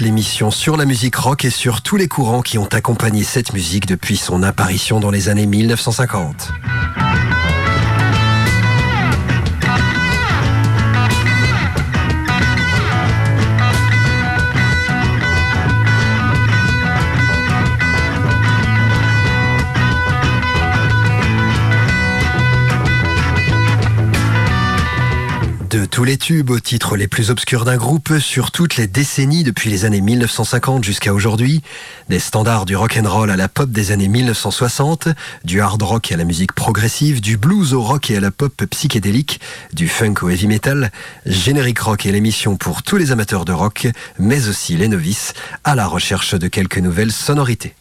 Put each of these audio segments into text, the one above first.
L'émission sur la musique rock et sur tous les courants qui ont accompagné cette musique depuis son apparition dans les années 1950. Tous les tubes aux titres les plus obscurs d'un groupe sur toutes les décennies depuis les années 1950 jusqu'à aujourd'hui, des standards du rock and roll à la pop des années 1960, du hard rock à la musique progressive, du blues au rock et à la pop psychédélique, du funk au heavy metal, Générique Rock est l'émission pour tous les amateurs de rock, mais aussi les novices à la recherche de quelques nouvelles sonorités.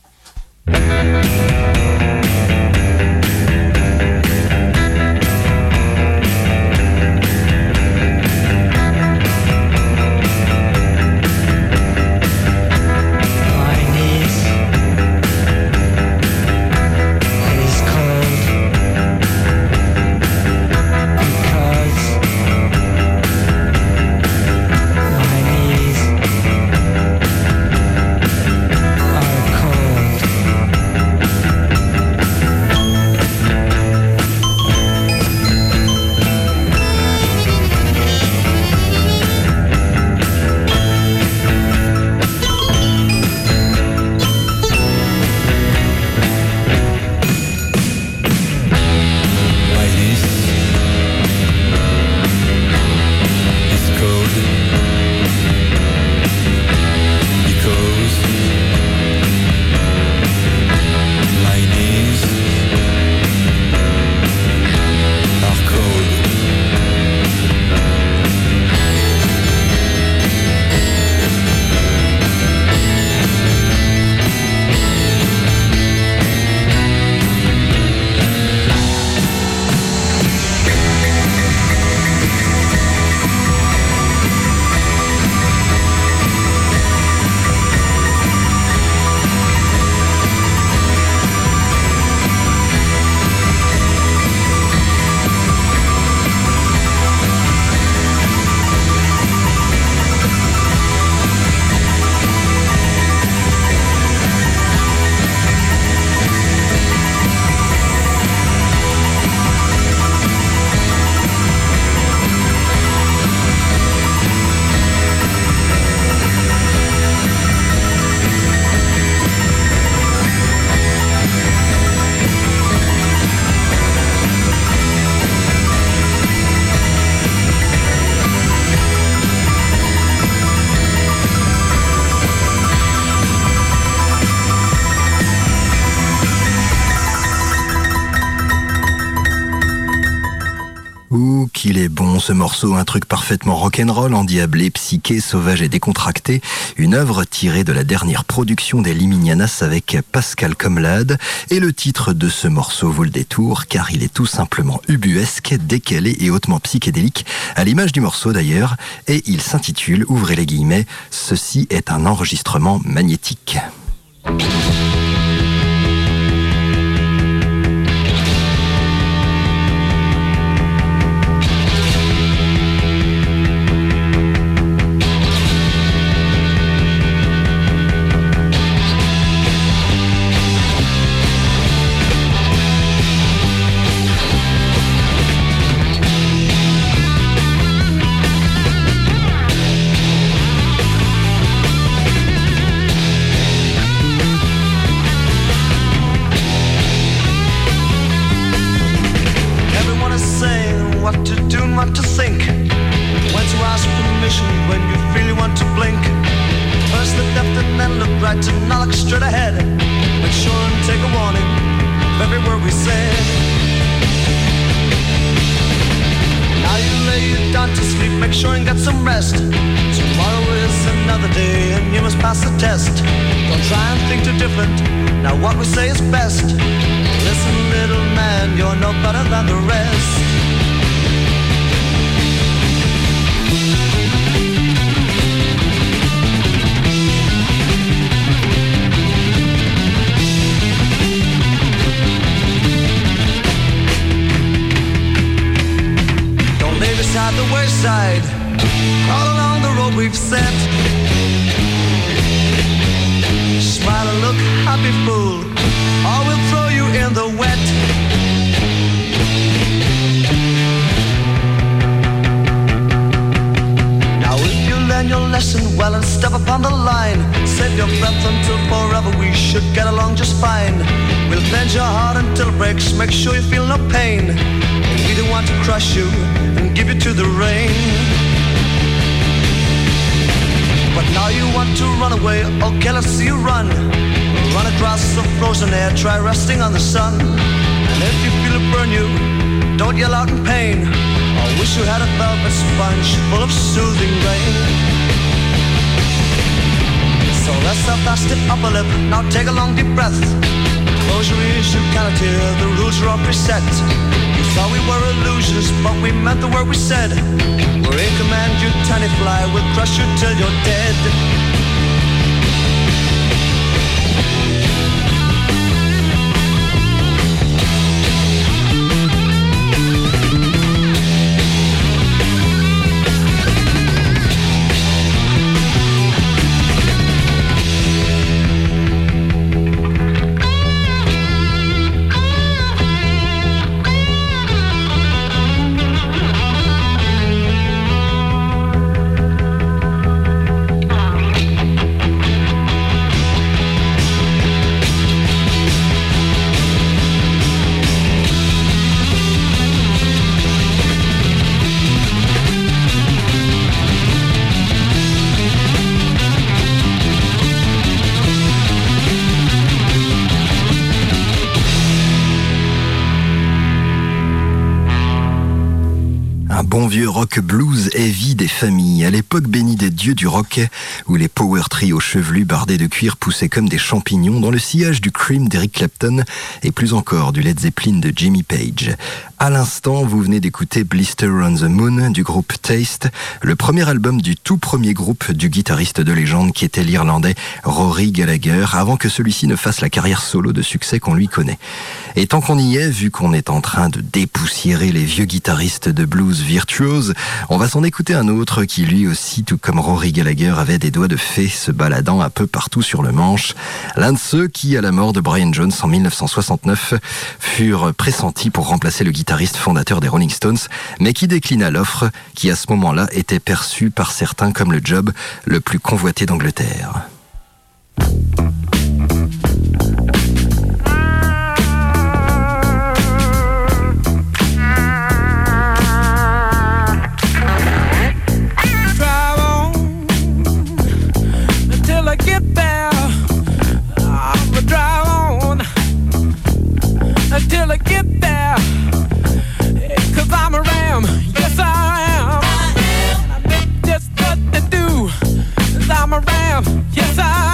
Ce morceau, un truc parfaitement rock'n'roll, endiablé, psyché, sauvage et décontracté, une œuvre tirée de la dernière production des Liminianas avec Pascal Comlade, et le titre de ce morceau vaut le détour car il est tout simplement ubuesque, décalé et hautement psychédélique, à l'image du morceau d'ailleurs, et il s'intitule, ouvrez les guillemets, Ceci est un enregistrement magnétique. beside the wayside, all along the road we've set. Smile and look, happy fool, or we'll throw you in the wet. Now if you learn your lesson well and step upon the line, save your breath until forever we should get along just fine. We'll bend your heart until it breaks, make sure you feel no pain. We don't want to crush you give you to the rain. But now you want to run away, okay, let's see you run. Run across the frozen air, try resting on the sun. And if you feel it burn you, don't yell out in pain. I wish you had a velvet sponge full of soothing rain. So let's have stiff upper lip. Now take a long deep breath. Close your ears, you cannot hear. The rules are all preset. Thought we were illusions, but we meant the word we said. We're in command, you tiny fly. We'll crush you till you're dead. sur rock blues heavy des familles, à l'époque bénie des dieux du rock, où les power trio chevelus bardés de cuir poussaient comme des champignons dans le sillage du Cream d'Eric Clapton et plus encore du Led Zeppelin de Jimmy Page. À l'instant, vous venez d'écouter Blister on the Moon du groupe Taste, le premier album du tout premier groupe du guitariste de légende qui était l'Irlandais Rory Gallagher, avant que celui-ci ne fasse la carrière solo de succès qu'on lui connaît. Et tant qu'on y est, vu qu'on est en train de dépoussiérer les vieux guitaristes de blues virtuoses, on va s'en écouter un autre qui lui aussi, tout comme Rory Gallagher, avait des doigts de fée se baladant un peu partout sur le manche. L'un de ceux qui, à la mort de Brian Jones en 1969, furent pressentis pour remplacer le guitariste fondateur des Rolling Stones, mais qui déclina l'offre qui à ce moment-là était perçue par certains comme le job le plus convoité d'Angleterre. Yes, I.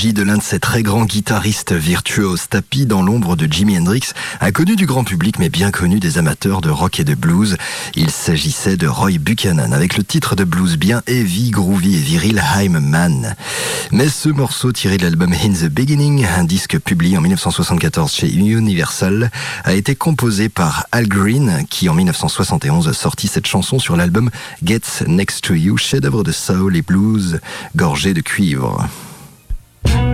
s'agit de l'un de ces très grands guitaristes virtuoses tapis dans l'ombre de Jimi Hendrix, inconnu du grand public mais bien connu des amateurs de rock et de blues. Il s'agissait de Roy Buchanan avec le titre de blues bien heavy, groovy et viril I'm Man. Mais ce morceau tiré de l'album In the Beginning, un disque publié en 1974 chez Universal, a été composé par Al Green qui en 1971 a sorti cette chanson sur l'album Gets Next to You, chef-d'œuvre de soul et blues gorgé de cuivre. Bye.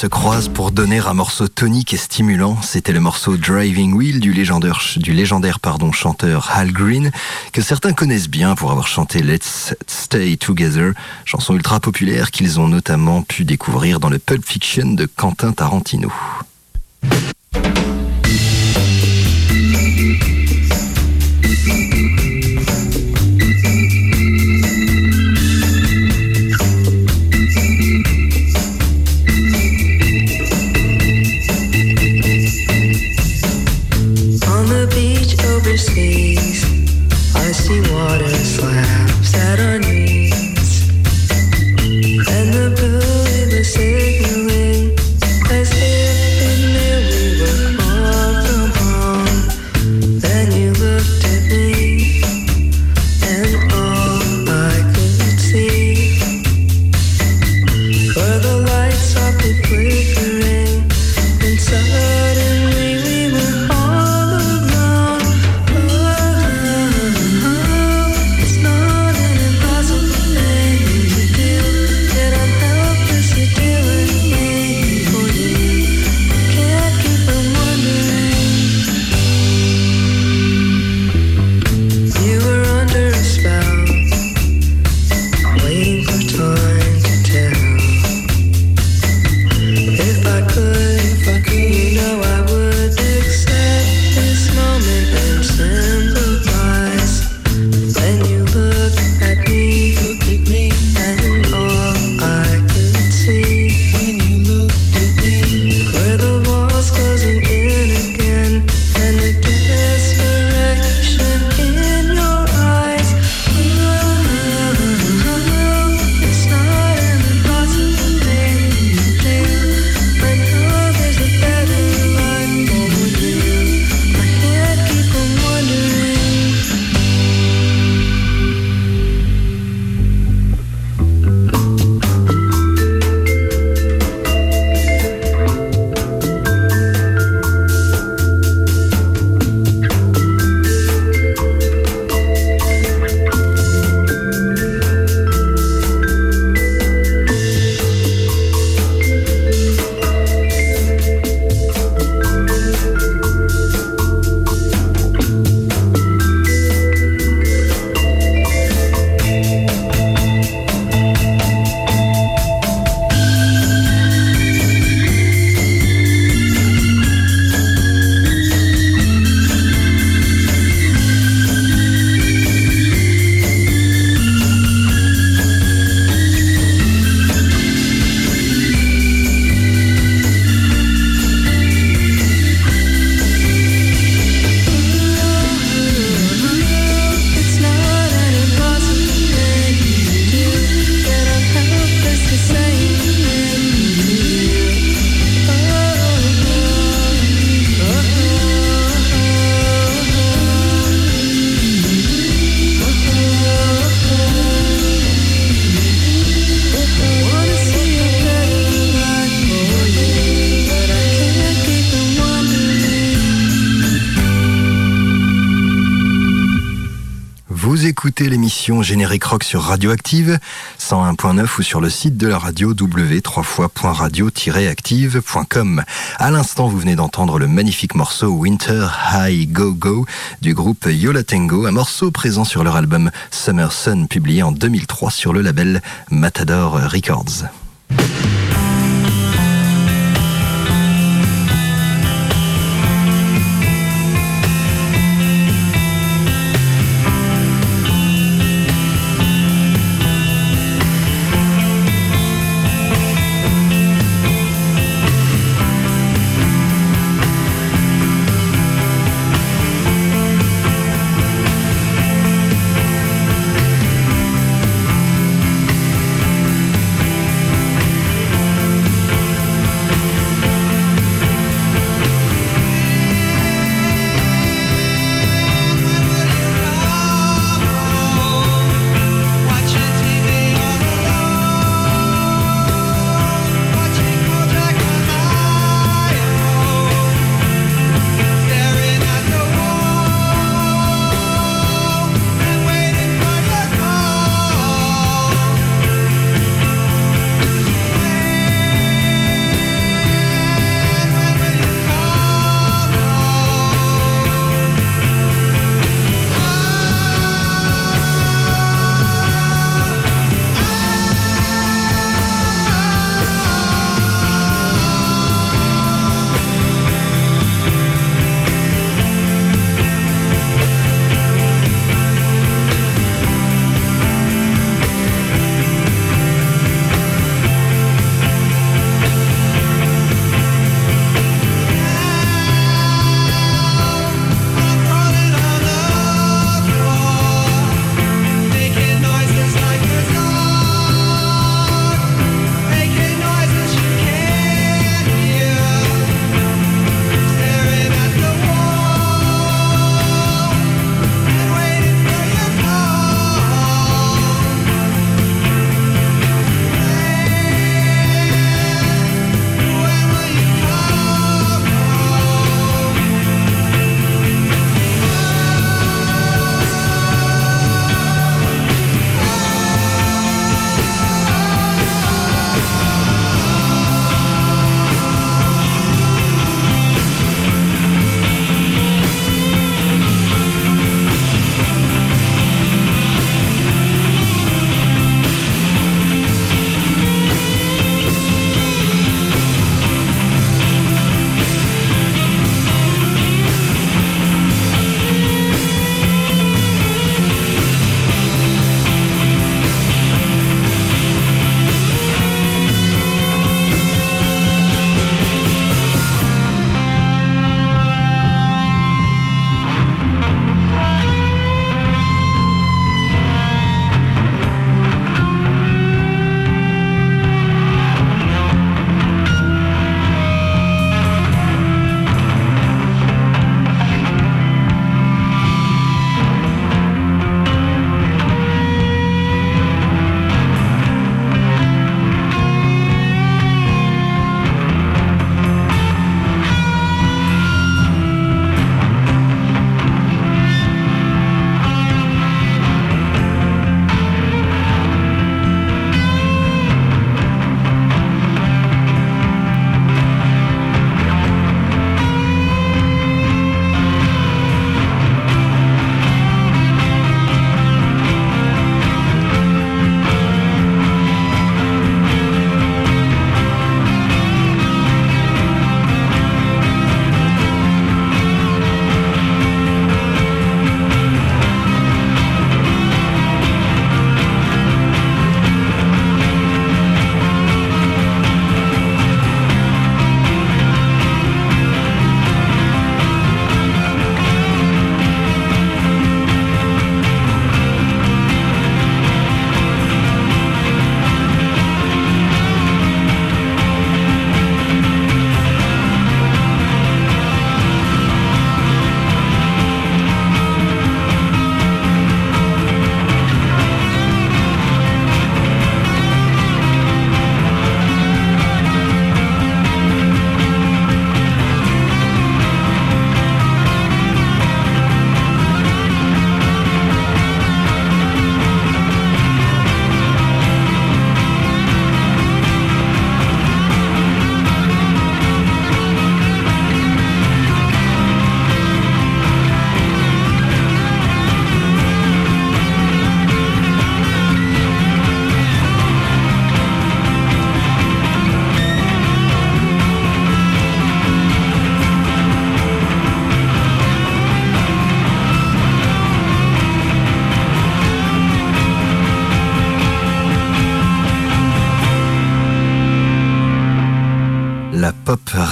Se croisent pour donner un morceau tonique et stimulant. C'était le morceau Driving Wheel du légendaire, chanteur Hal Green, que certains connaissent bien pour avoir chanté Let's Stay Together, chanson ultra populaire qu'ils ont notamment pu découvrir dans le Pulp Fiction de Quentin Tarantino. L'émission Générique Rock sur Radioactive 101.9 ou sur le site de la radio w3fois.radio-active.com. À l'instant, vous venez d'entendre le magnifique morceau Winter High Go Go du groupe Yola Tango, un morceau présent sur leur album Summer Sun publié en 2003 sur le label Matador Records.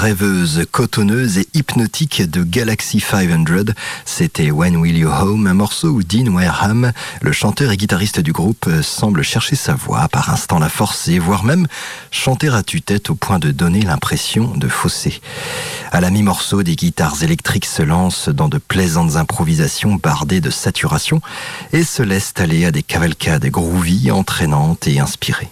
Rêveuse, cotonneuse et hypnotique de Galaxy 500. C'était When Will You Home, un morceau où Dean Wareham, le chanteur et guitariste du groupe, semble chercher sa voix, par instant la forcer, voire même chanter à tue-tête au point de donner l'impression de fausser. À la mi-morceau, des guitares électriques se lancent dans de plaisantes improvisations bardées de saturation et se laissent aller à des cavalcades groovy, entraînantes et inspirées.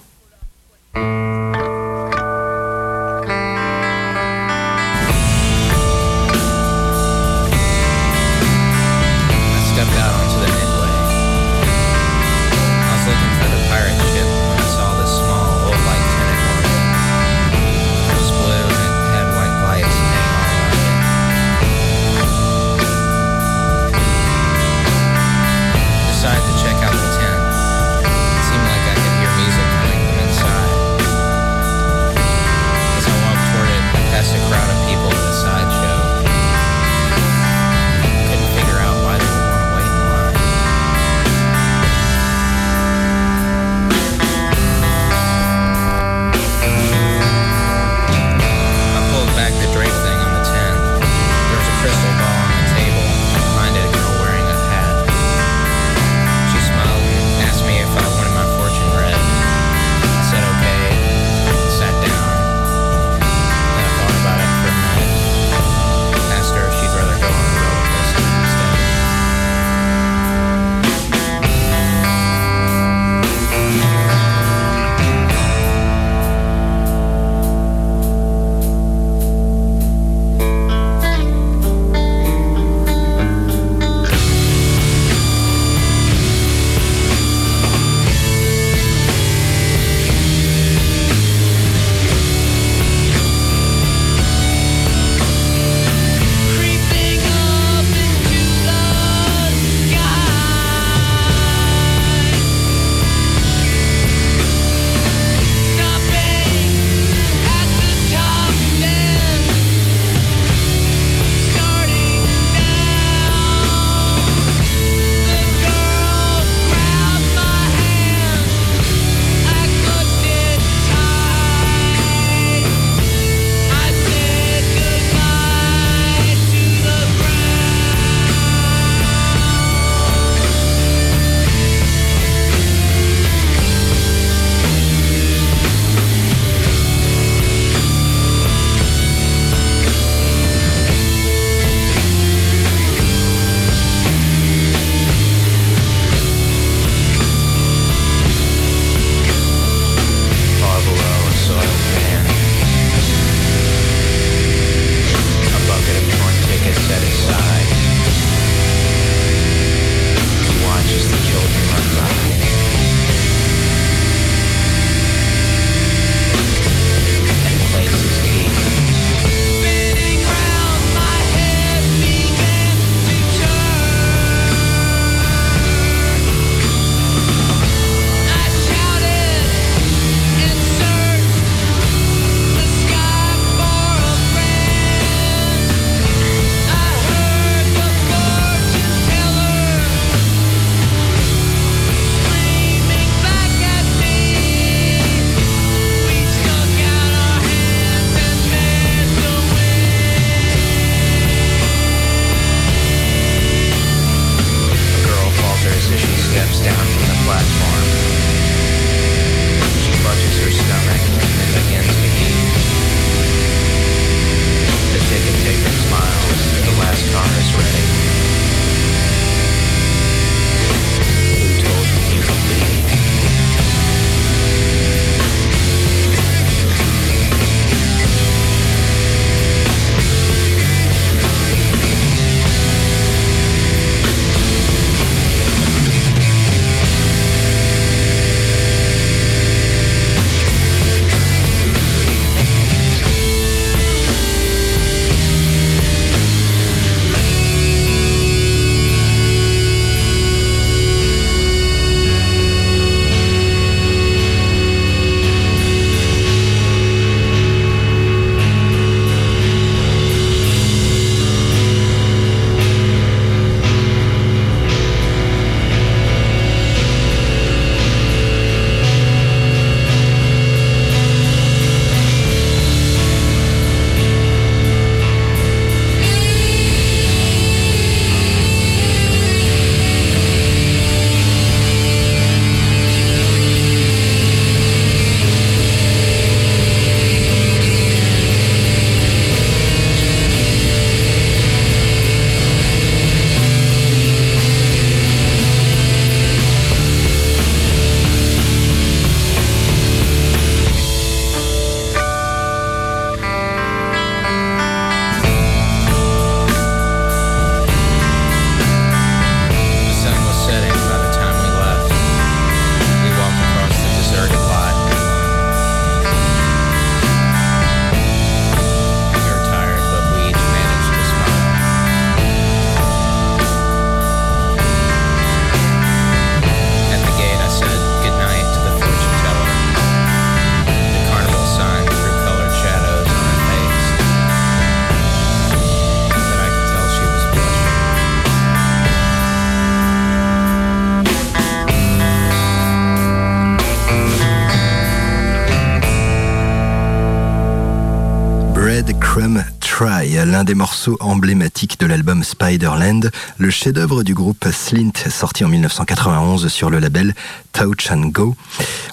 Crumb Try, l'un des morceaux emblématiques de l'album Spiderland, le chef-d'œuvre du groupe Slint, sorti en 1991 sur le label Touch and Go.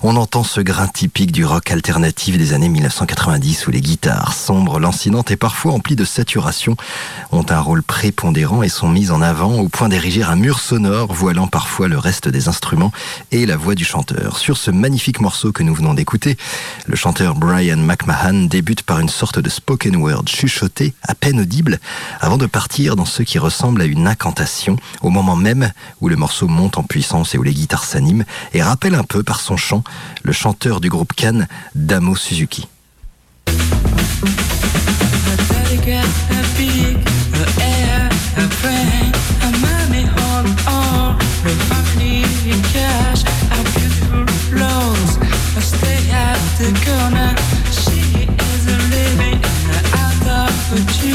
On entend ce grain typique du rock alternatif des années 1990 où les guitares sombres, lancinantes et parfois emplies de saturation ont un rôle prépondérant et sont mises en avant au point d'ériger un mur sonore voilant parfois le reste des instruments et la voix du chanteur. Sur ce magnifique morceau que nous venons d'écouter, le chanteur Brian McMahon débute par une sorte de spoken word chuchoté, à peine audible, avant de partir dans ce qui ressemble à une incantation, au moment même où le morceau monte en puissance et où les guitares s'animent, et rappelle un peu par son chant le chanteur du groupe Cannes, Damo Suzuki. for two.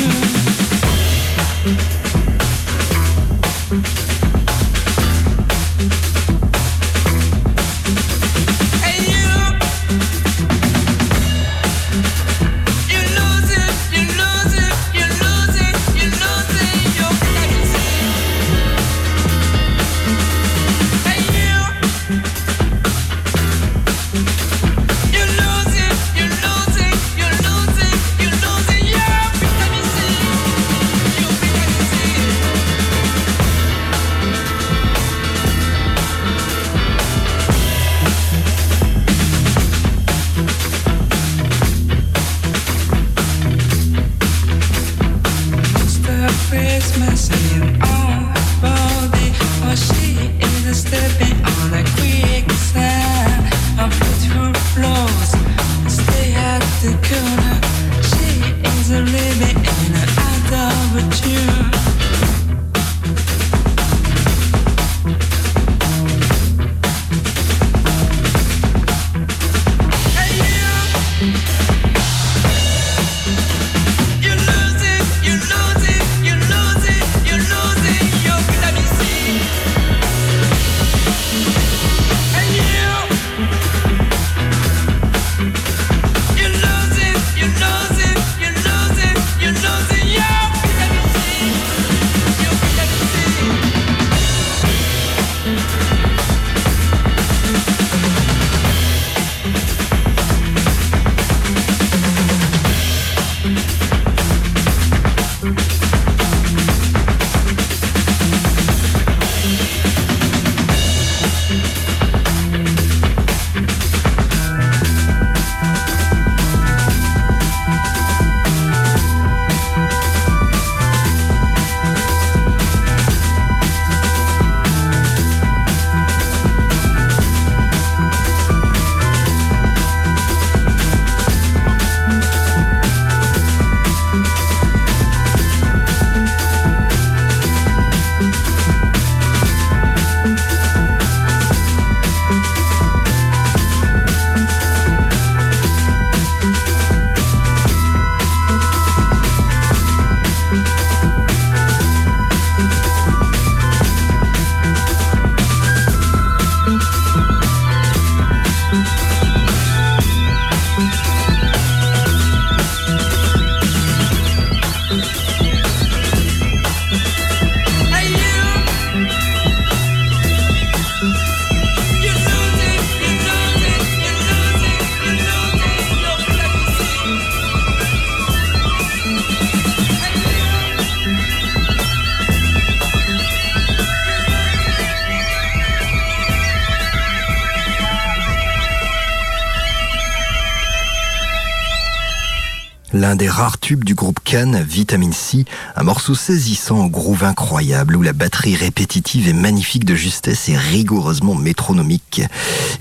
L'un des rares tubes du groupe Cannes, Vitamine C, un morceau saisissant au groove incroyable où la batterie répétitive et magnifique de justesse est rigoureusement métronomique.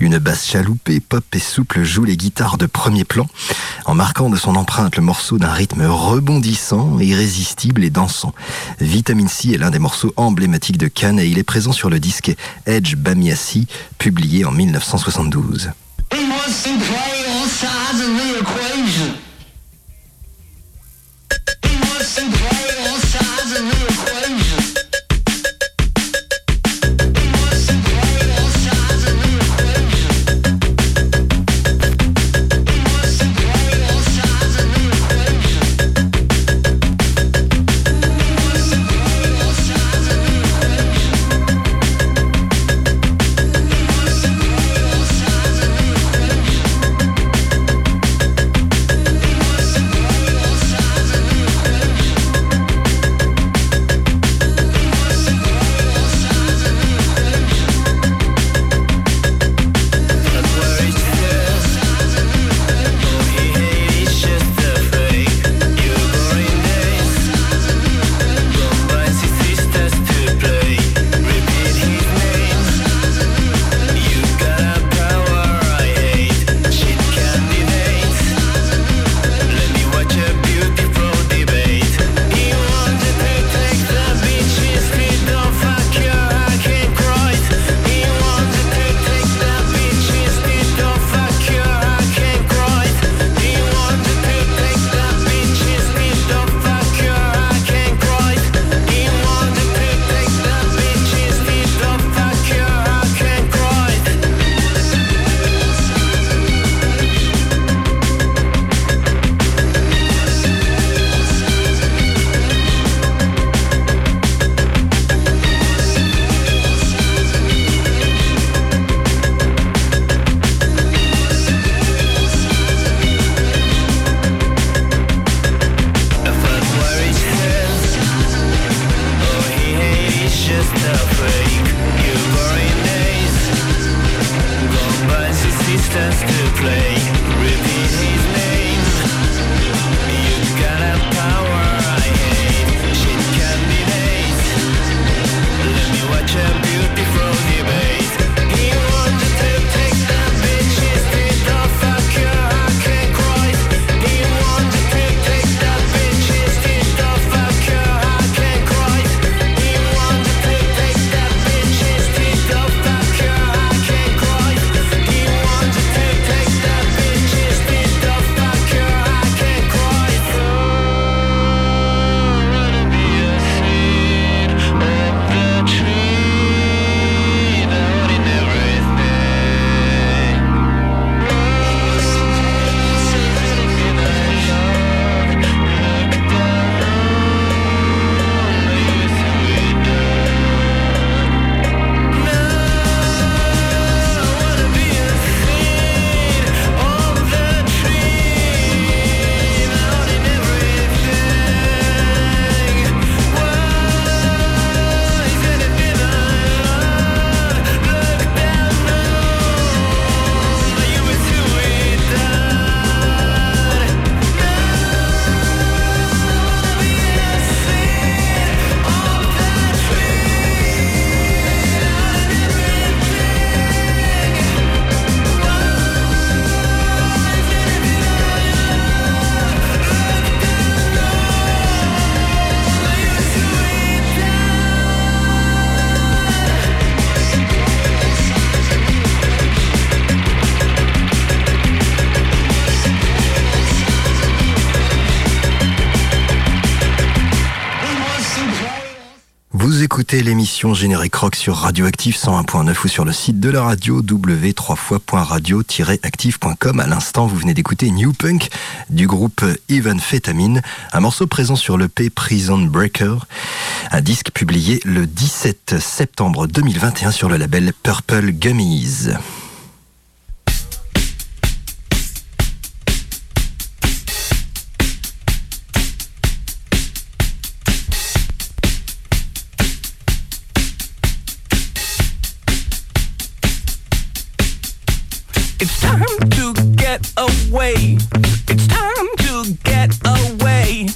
Une basse chaloupée, pop et souple joue les guitares de premier plan, en marquant de son empreinte le morceau d'un rythme rebondissant, irrésistible et dansant. Vitamine C est l'un des morceaux emblématiques de Cannes et il est présent sur le disque Edge Bamiassi, publié en 1972. L'émission Générique Rock sur Radioactive 101.9 ou sur le site de la radio w3fois.radio-active.com. À l'instant, vous venez d'écouter New Punk du groupe Even un morceau présent sur le P Prison Breaker, un disque publié le 17 septembre 2021 sur le label Purple Gummies. Away. It's time to get away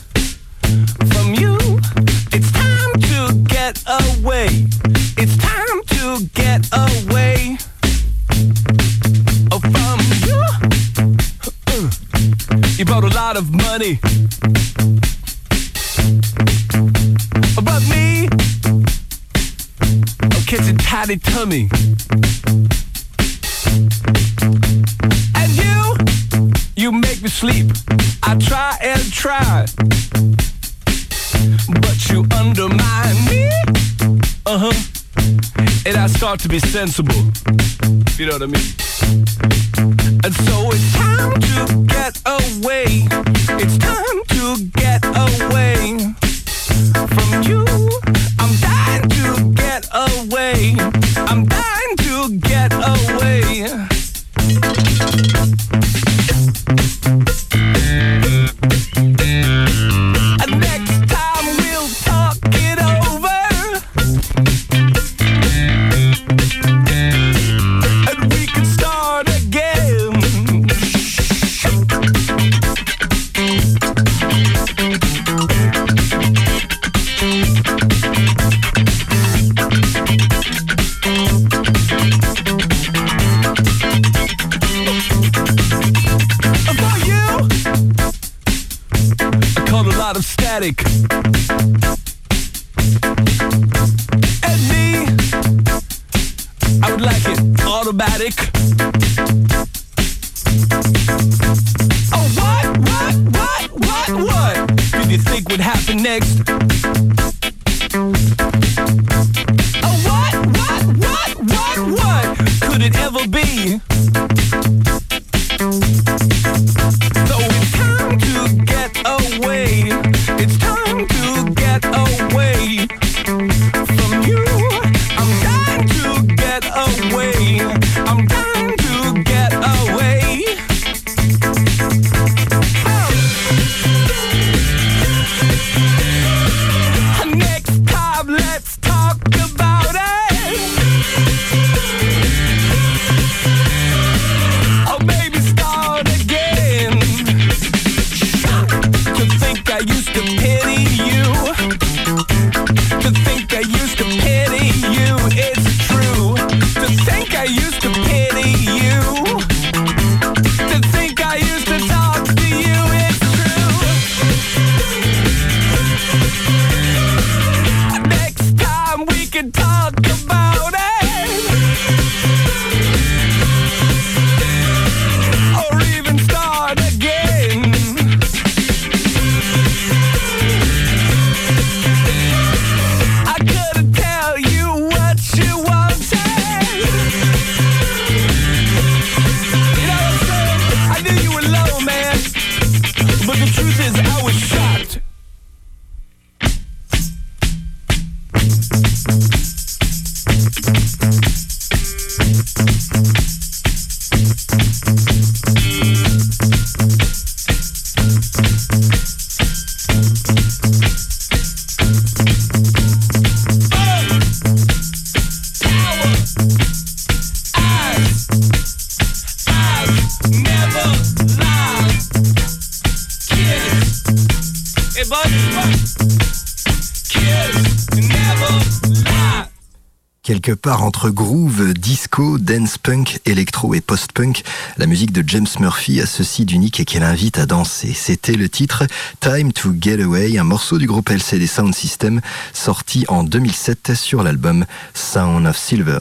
from you. It's time to get away. It's time to get away oh, from you. Uh, you brought a lot of money. But me, oh, catching tidy tummy. Be sensible. You know what I mean? Automatic. And me, I would like it automatic. Oh, what, what, what, what, what? Did you think would happen next? Part entre groove, disco, dance punk, électro et post-punk, la musique de James Murphy a ceci d'unique et qu'elle invite à danser. C'était le titre Time to Get Away, un morceau du groupe LCD Sound System sorti en 2007 sur l'album Sound of Silver.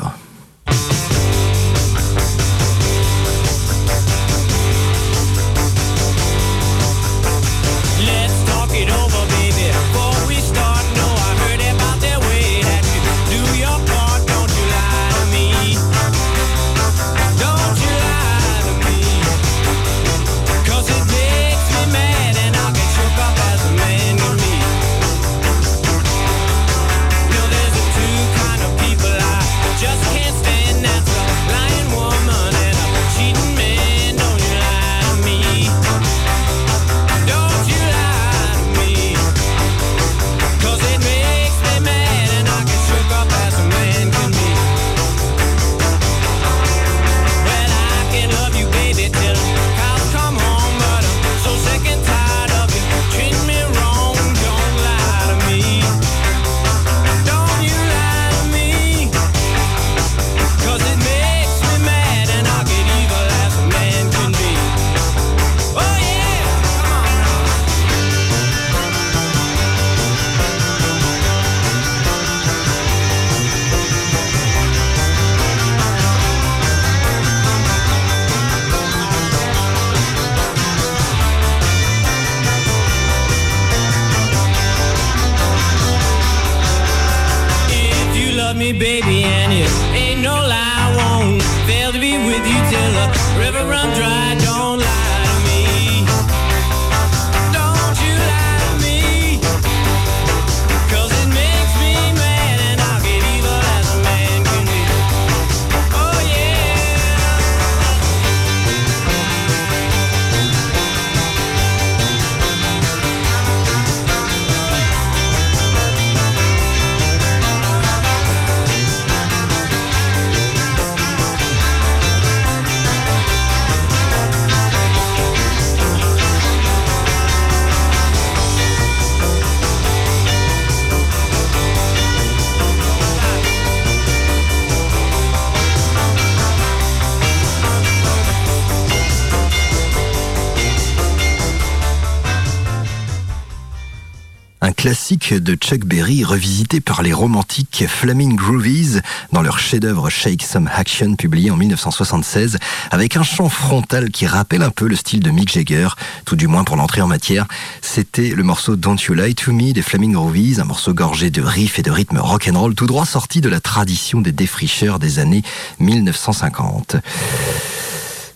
De Chuck Berry revisité par les romantiques Flaming Groovies dans leur chef-d'œuvre Shake Some Action publié en 1976 avec un chant frontal qui rappelle un peu le style de Mick Jagger, tout du moins pour l'entrée en matière. C'était le morceau Don't You Lie to Me des Flaming Groovies, un morceau gorgé de riffs et de rythme rock'n'roll tout droit sorti de la tradition des défricheurs des années 1950.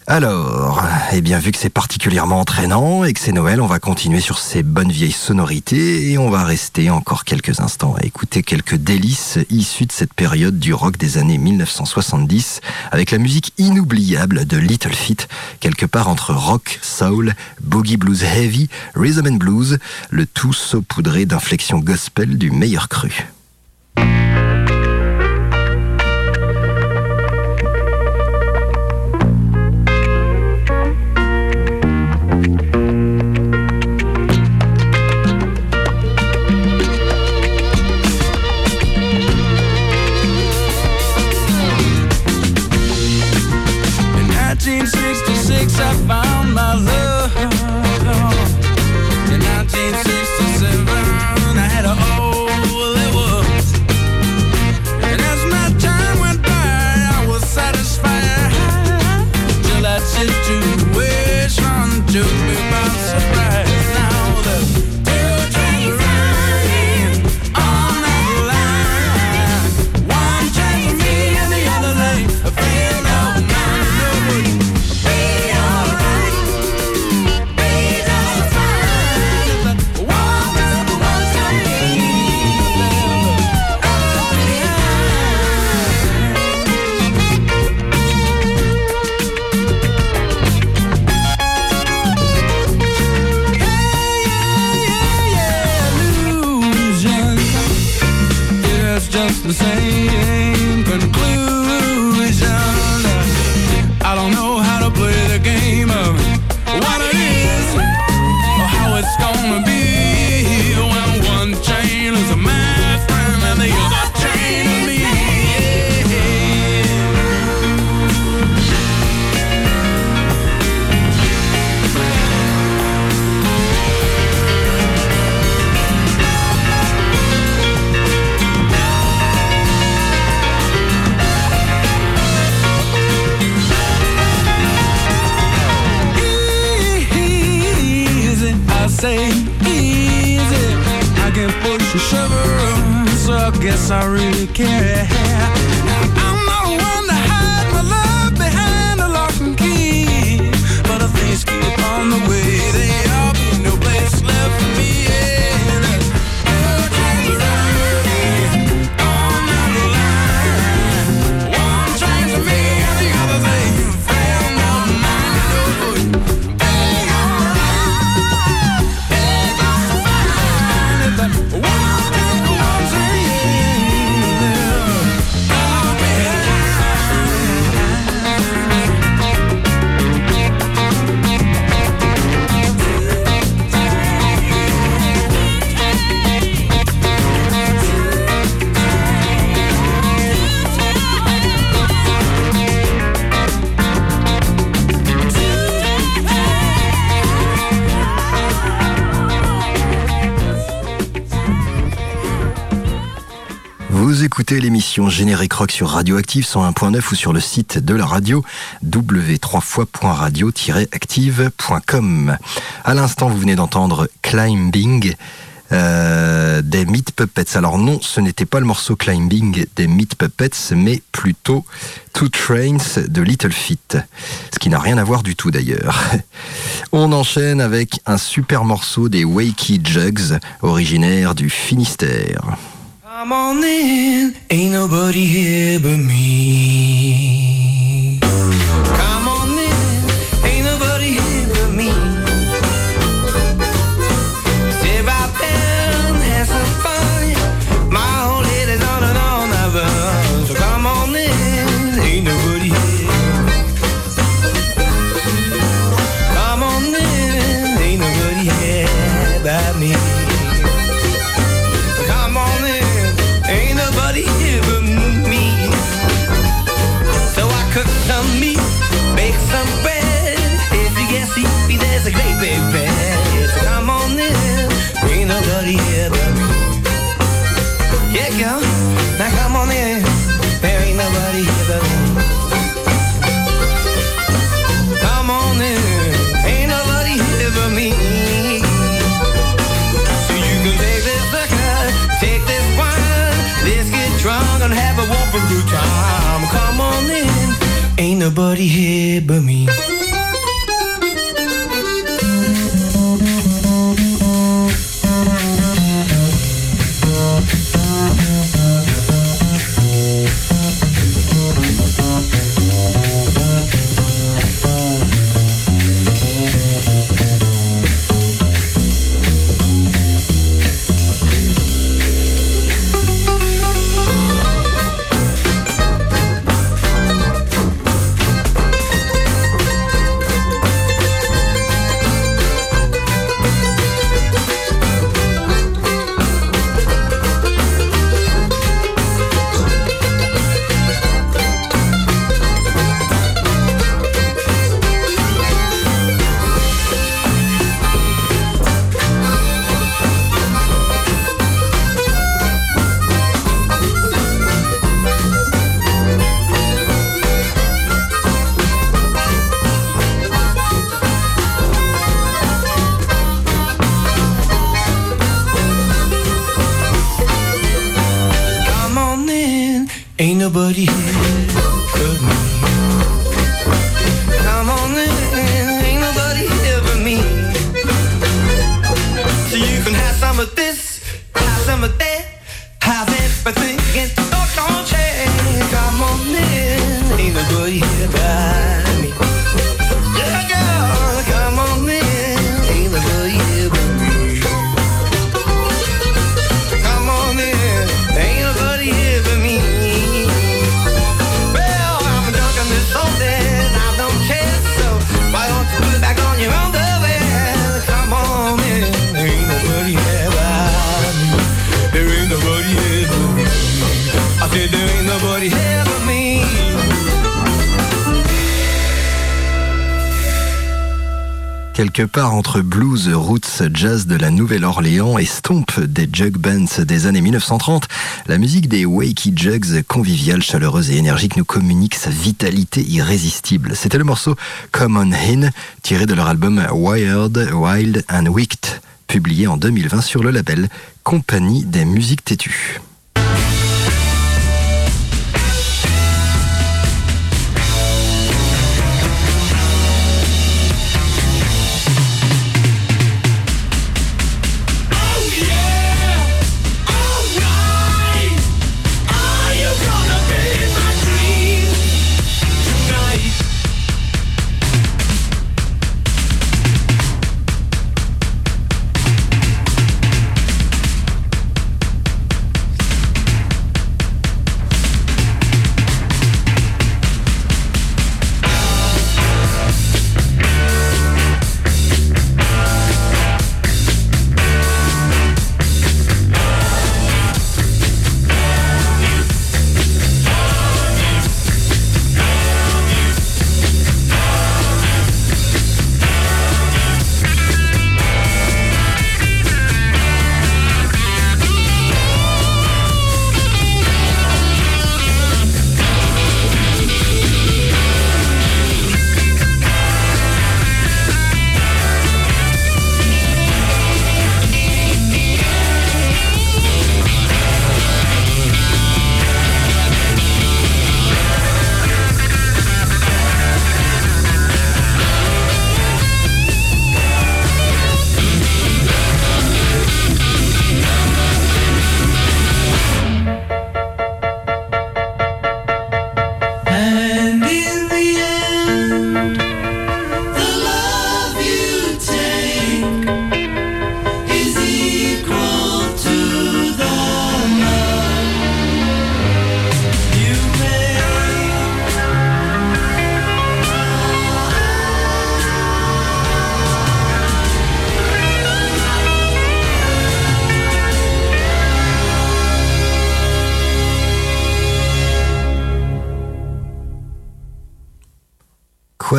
Alors, eh bien, vu que c'est particulièrement entraînant et que c'est Noël, on va continuer sur ces bonnes vieilles sonorités et on va rester encore quelques instants à écouter quelques délices issues de cette période du rock des années 1970 avec la musique inoubliable de Little Feat, quelque part entre rock, soul, boogie blues heavy, rhythm and blues, le tout saupoudré d'inflexions gospel du meilleur cru. L'émission Générique Rock sur Radioactive 101.9 ou sur le site de la radio w3fois.radio-active.com. À l'instant, vous venez d'entendre Climbing euh, des Meat Puppets. Alors non, ce n'était pas le morceau Climbing des Meat Puppets, mais plutôt Two Trains de Little Feat. Ce qui n'a rien à voir du tout d'ailleurs. On enchaîne avec un super morceau des Wakey Jugs, originaire du Finistère. Come on in, ain't nobody here but me. Nobody here but me. Entre blues, roots, jazz de la Nouvelle-Orléans et stomp des jug bands des années 1930, la musique des Wakey Jugs, conviviale, chaleureuse et énergique, nous communique sa vitalité irrésistible. C'était le morceau Come On In, tiré de leur album Wired, Wild and Wicked, publié en 2020 sur le label Compagnie des musiques têtues.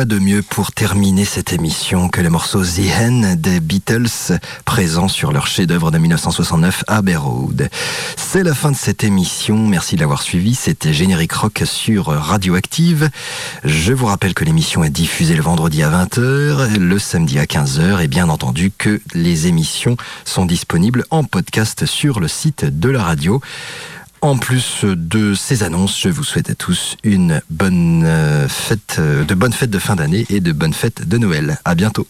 De mieux pour terminer cette émission que le morceau The Hen des Beatles, présent sur leur chef-d'œuvre de 1969, Abbey Road. C'est la fin de cette émission. Merci de l'avoir suivi. C'était Générique Rock sur Radioactive. Je vous rappelle que l'émission est diffusée le vendredi à 20h, le samedi à 15h et bien entendu que les émissions sont disponibles en podcast sur le site de la radio. En plus de ces annonces, je vous souhaite à tous une bonne euh, fête, euh, de bonnes fêtes de fin d'année et de bonnes fêtes de Noël. À bientôt.